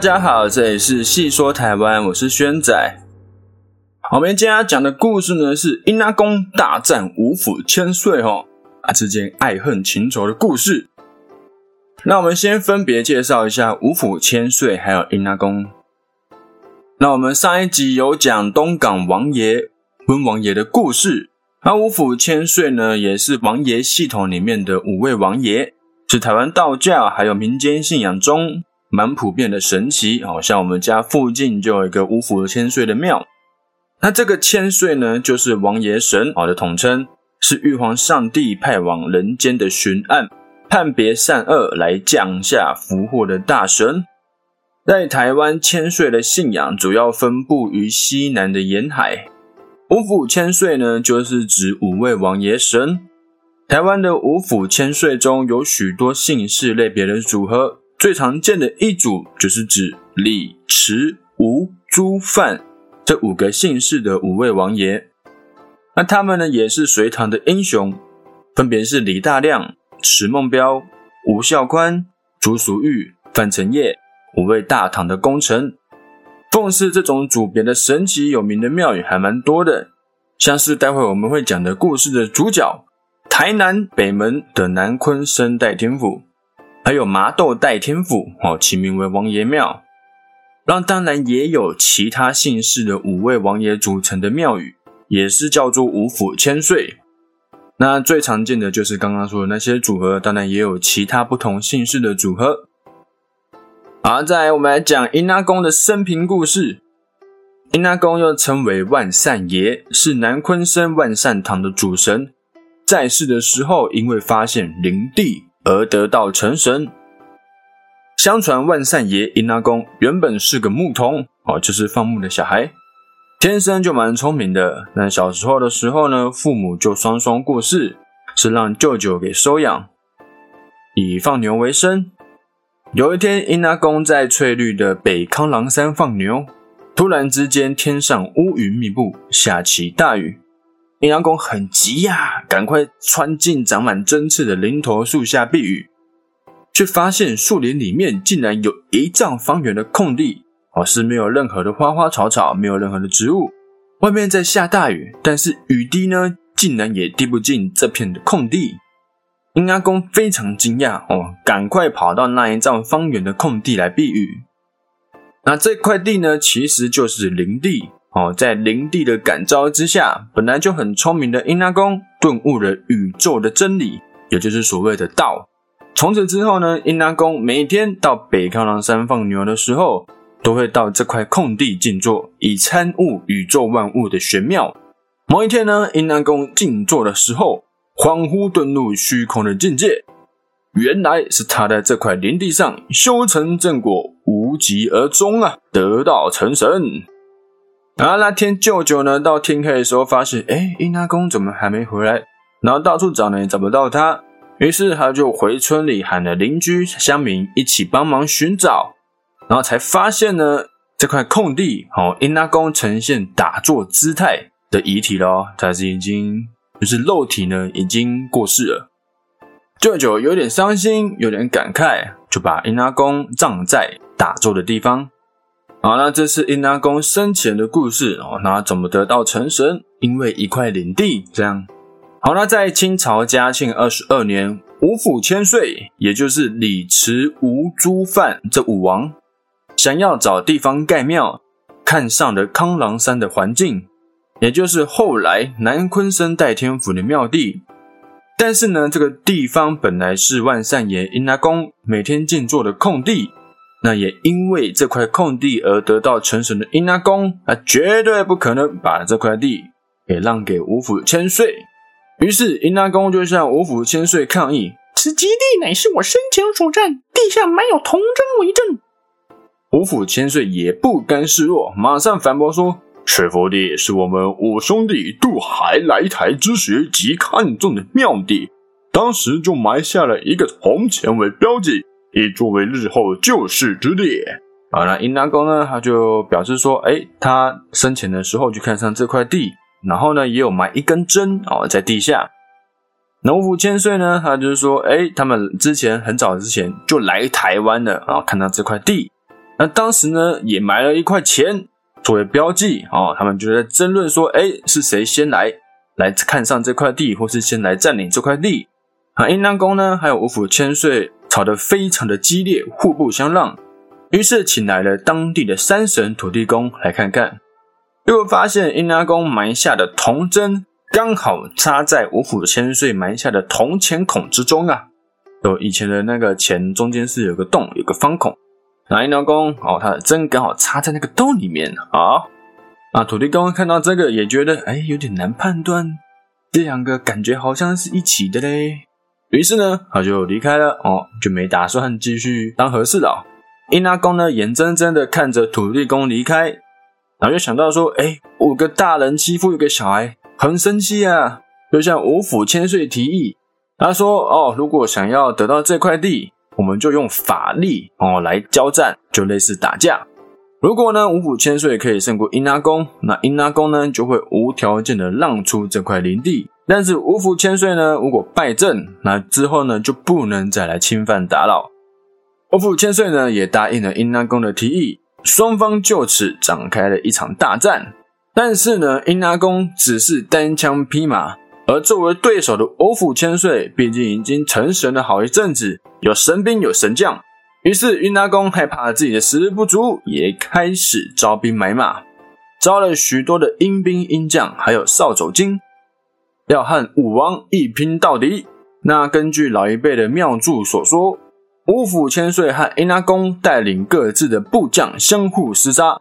大家好，这里是细说台湾，我是轩仔。我们今天要讲的故事呢，是殷阿公大战五府千岁哦啊之间爱恨情仇的故事。那我们先分别介绍一下五府千岁还有殷阿公。那我们上一集有讲东港王爷温王爷的故事，那五府千岁呢，也是王爷系统里面的五位王爷，是台湾道教还有民间信仰中。蛮普遍的神奇，好像我们家附近就有一个五府千岁的庙。那这个千岁呢，就是王爷神，好的统称，是玉皇上帝派往人间的巡案、判别善恶、来降下福祸的大神。在台湾，千岁的信仰主要分布于西南的沿海。五府千岁呢，就是指五位王爷神。台湾的五府千岁中有许多姓氏类别的组合。最常见的一组就是指李、池、吴、朱、范这五个姓氏的五位王爷，那他们呢也是隋唐的英雄，分别是李大亮、池梦标、吴孝宽、朱淑玉、范成业五位大唐的功臣。奉祀这种组别的神奇有名的庙宇还蛮多的，像是待会我们会讲的故事的主角台南北门的南昆生代天府。还有麻豆代天府，哦，起名为王爷庙。那当然也有其他姓氏的五位王爷组成的庙宇，也是叫做五府千岁。那最常见的就是刚刚说的那些组合，当然也有其他不同姓氏的组合。好，再来我们来讲殷阿公的生平故事。殷阿公又称为万善爷，是南昆生万善堂的主神，在世的时候因为发现灵地。而得道成神。相传万善爷殷阿公原本是个牧童，哦，就是放牧的小孩，天生就蛮聪明的。但小时候的时候呢，父母就双双过世，是让舅舅给收养，以放牛为生。有一天，殷阿公在翠绿的北康郎山放牛，突然之间天上乌云密布，下起大雨。阴阳公很急呀，赶快窜进长满针刺的林头树下避雨，却发现树林里面竟然有一丈方圆的空地，哦，是没有任何的花花草草，没有任何的植物。外面在下大雨，但是雨滴呢，竟然也滴不进这片的空地。阴阳公非常惊讶，哦，赶快跑到那一丈方圆的空地来避雨。那这块地呢，其实就是林地。哦，在灵帝的感召之下，本来就很聪明的殷阿公顿悟了宇宙的真理，也就是所谓的道。从此之后呢，殷阿公每天到北康郎山放牛的时候，都会到这块空地静坐，以参悟宇宙万物的玄妙。某一天呢，殷阿公静坐的时候，恍惚遁入虚空的境界，原来是他在这块林地上修成正果，无疾而终啊，得道成神。然后那天舅舅呢，到天黑的时候发现，哎，殷阿公怎么还没回来？然后到处找呢，也找不到他。于是他就回村里喊了邻居乡民一起帮忙寻找，然后才发现呢，这块空地，哦，殷阿公呈现打坐姿态的遗体咯，他是已经就是肉体呢已经过世了。舅舅有点伤心，有点感慨，就把殷阿公葬在打坐的地方。好，那这是殷阿公生前的故事哦。那怎么得到成神？因为一块领地。这样，好，那在清朝嘉庆二十二年，五府千岁，也就是李、慈、吴、朱、范这五王，想要找地方盖庙，看上了康郎山的环境，也就是后来南昆生代天府的庙地。但是呢，这个地方本来是万善爷殷阿公每天静坐的空地。那也因为这块空地而得到成神的殷阿公，他绝对不可能把这块地给让给五府千岁。于是殷阿公就向五府千岁抗议：“此极地乃是我生前所占，地下埋有铜针为证。”五府千岁也不甘示弱，马上反驳说：“此佛地是我们五兄弟渡海来台之时极看重的庙地，当时就埋下了一个铜钱为标记。”以作为日后救世之力。好，那殷阿公呢？他就表示说，哎，他生前的时候就看上这块地，然后呢，也有埋一根针哦，在地下。农夫千岁呢，他就是说，哎，他们之前很早之前就来台湾了，然后看到这块地，那当时呢，也埋了一块钱作为标记哦。他们就在争论说，哎，是谁先来来看上这块地，或是先来占领这块地？啊，阴南公呢，还有五府千岁吵得非常的激烈，互不相让。于是请来了当地的山神土地公来看看，结果发现阴南公埋下的铜针刚好插在五虎千岁埋下的铜钱孔之中啊。有以前的那个钱中间是有个洞，有个方孔。那阴南公哦，他的针刚好插在那个洞里面啊。啊，土地公看到这个也觉得哎，有点难判断，这两个感觉好像是一起的嘞。于是呢，他就离开了哦，就没打算继续当和事佬。阴拉公呢，眼睁睁的看着土地公离开，然后就想到说：“哎，五个大人欺负一个小孩，很生气啊！”就向五府千岁提议，他说：“哦，如果想要得到这块地，我们就用法力哦来交战，就类似打架。如果呢，五府千岁可以胜过阴拉公，那阴拉公呢就会无条件的让出这块林地。”但是五府千岁呢，如果败阵，那之后呢就不能再来侵犯打扰。五府千岁呢也答应了阴拉公的提议，双方就此展开了一场大战。但是呢，阴拉公只是单枪匹马，而作为对手的五府千岁，毕竟已经成神了好一阵子，有神兵有神将。于是阴拉公害怕自己的实力不足，也开始招兵买马，招了许多的阴兵阴将，还有扫帚精。要和武王一拼到底。那根据老一辈的庙祝所说，五府千岁和阴拉公带领各自的部将相互厮杀。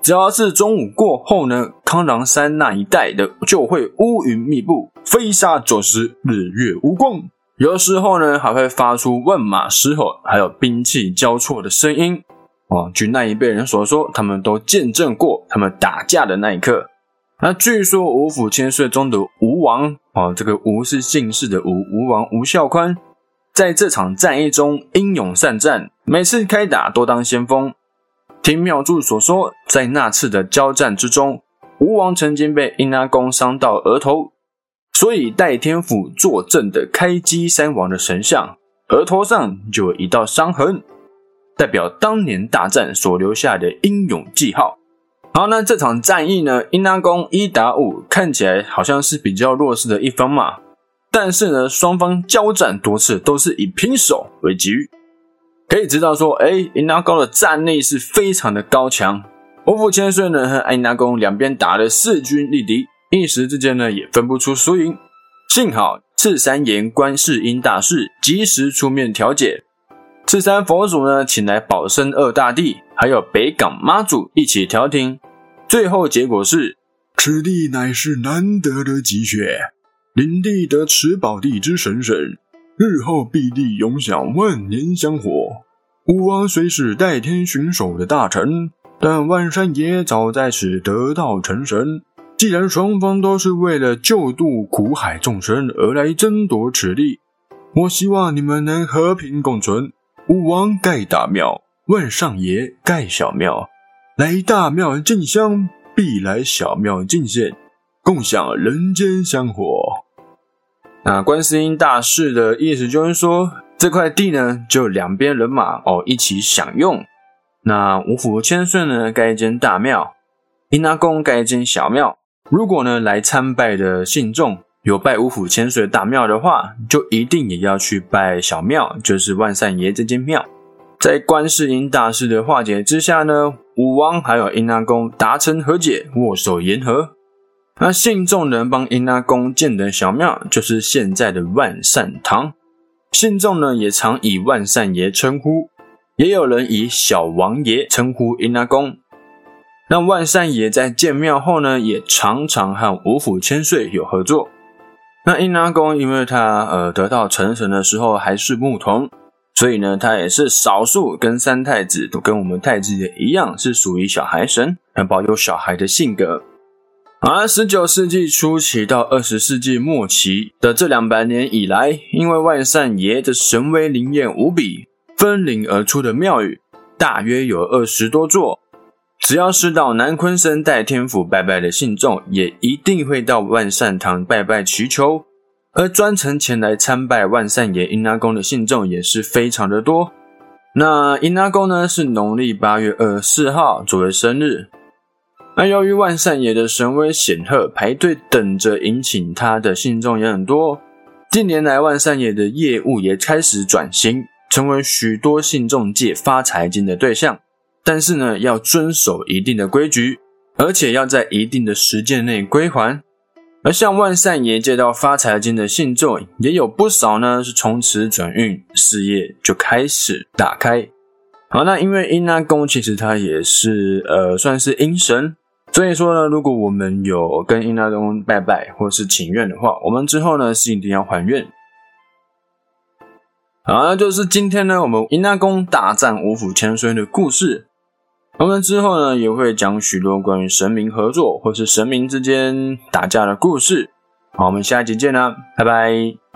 只要是中午过后呢，康郎山那一带的就会乌云密布，飞沙走石，日月无光。有时候呢，还会发出万马嘶吼，还有兵器交错的声音。哦，据那一辈人所说，他们都见证过他们打架的那一刻。那据说吴府千岁中的吴王啊，这个吴是姓氏的吴，吴王吴孝宽，在这场战役中英勇善战，每次开打都当先锋。听妙祝所说，在那次的交战之中，吴王曾经被阴阿公伤到额头，所以代天府坐镇的开基山王的神像额头上就有一道伤痕，代表当年大战所留下的英勇记号。好，那这场战役呢？阴拉公一打五，看起来好像是比较弱势的一方嘛。但是呢，双方交战多次都是以平手为局，可以知道说，哎，阴拉公的战力是非常的高强。五府千岁呢和阴拉公两边打了势均力敌，一时之间呢也分不出输赢。幸好赤山岩观世音大士及时出面调解。赤山佛祖呢，请来保生二大帝，还有北港妈祖一起调停。最后结果是，此地乃是难得的吉穴，领地得持宝地之神神，日后必定永享万年香火。武王虽是代天巡守的大臣，但万山爷早在此得道成神。既然双方都是为了救度苦海众生而来争夺此地，我希望你们能和平共存。武王盖大庙，万上爷盖小庙。来大庙进香，必来小庙进献，共享人间香火。那观世音大士的意思就是说，这块地呢，就两边人马哦一起享用。那五府千岁呢，盖一间大庙；阴拉公盖一间小庙。如果呢来参拜的信众有拜五府千岁大庙的话，就一定也要去拜小庙，就是万善爷这间庙。在观世音大士的化解之下呢，武王还有殷阿公达成和解，握手言和。那信众人帮殷阿公建的小庙，就是现在的万善堂。信众呢也常以万善爷称呼，也有人以小王爷称呼殷阿公。那万善爷在建庙后呢，也常常和五府千岁有合作。那殷阿公因为他呃得到成神的时候还是牧童。所以呢，他也是少数跟三太子都跟我们太子爷一样，是属于小孩神，很保有小孩的性格。而十九世纪初期到二十世纪末期的这两百年以来，因为万善爷的神威灵验无比，分灵而出的庙宇大约有二十多座。只要是到南昆山代天府拜拜的信众，也一定会到万善堂拜拜祈求。而专程前来参拜万善爷阴拉公的信众也是非常的多，那阴阿公呢是农历八月二十四号作为生日。那由于万善爷的神威显赫，排队等着迎请他的信众也很多。近年来，万善爷的业务也开始转型，成为许多信众借发财金的对象。但是呢，要遵守一定的规矩，而且要在一定的时间内归还。而像万善爷借到发财金的信众也有不少呢，是从此转运，事业就开始打开。好，那因为阴阿公其实他也是呃算是阴神，所以说呢，如果我们有跟阴阿公拜拜或是请愿的话，我们之后呢是一定要还愿。好，那就是今天呢我们阴阿公大战五府千岁的故事。我们之后呢，也会讲许多关于神明合作或是神明之间打架的故事。好，我们下一集见啦，拜拜。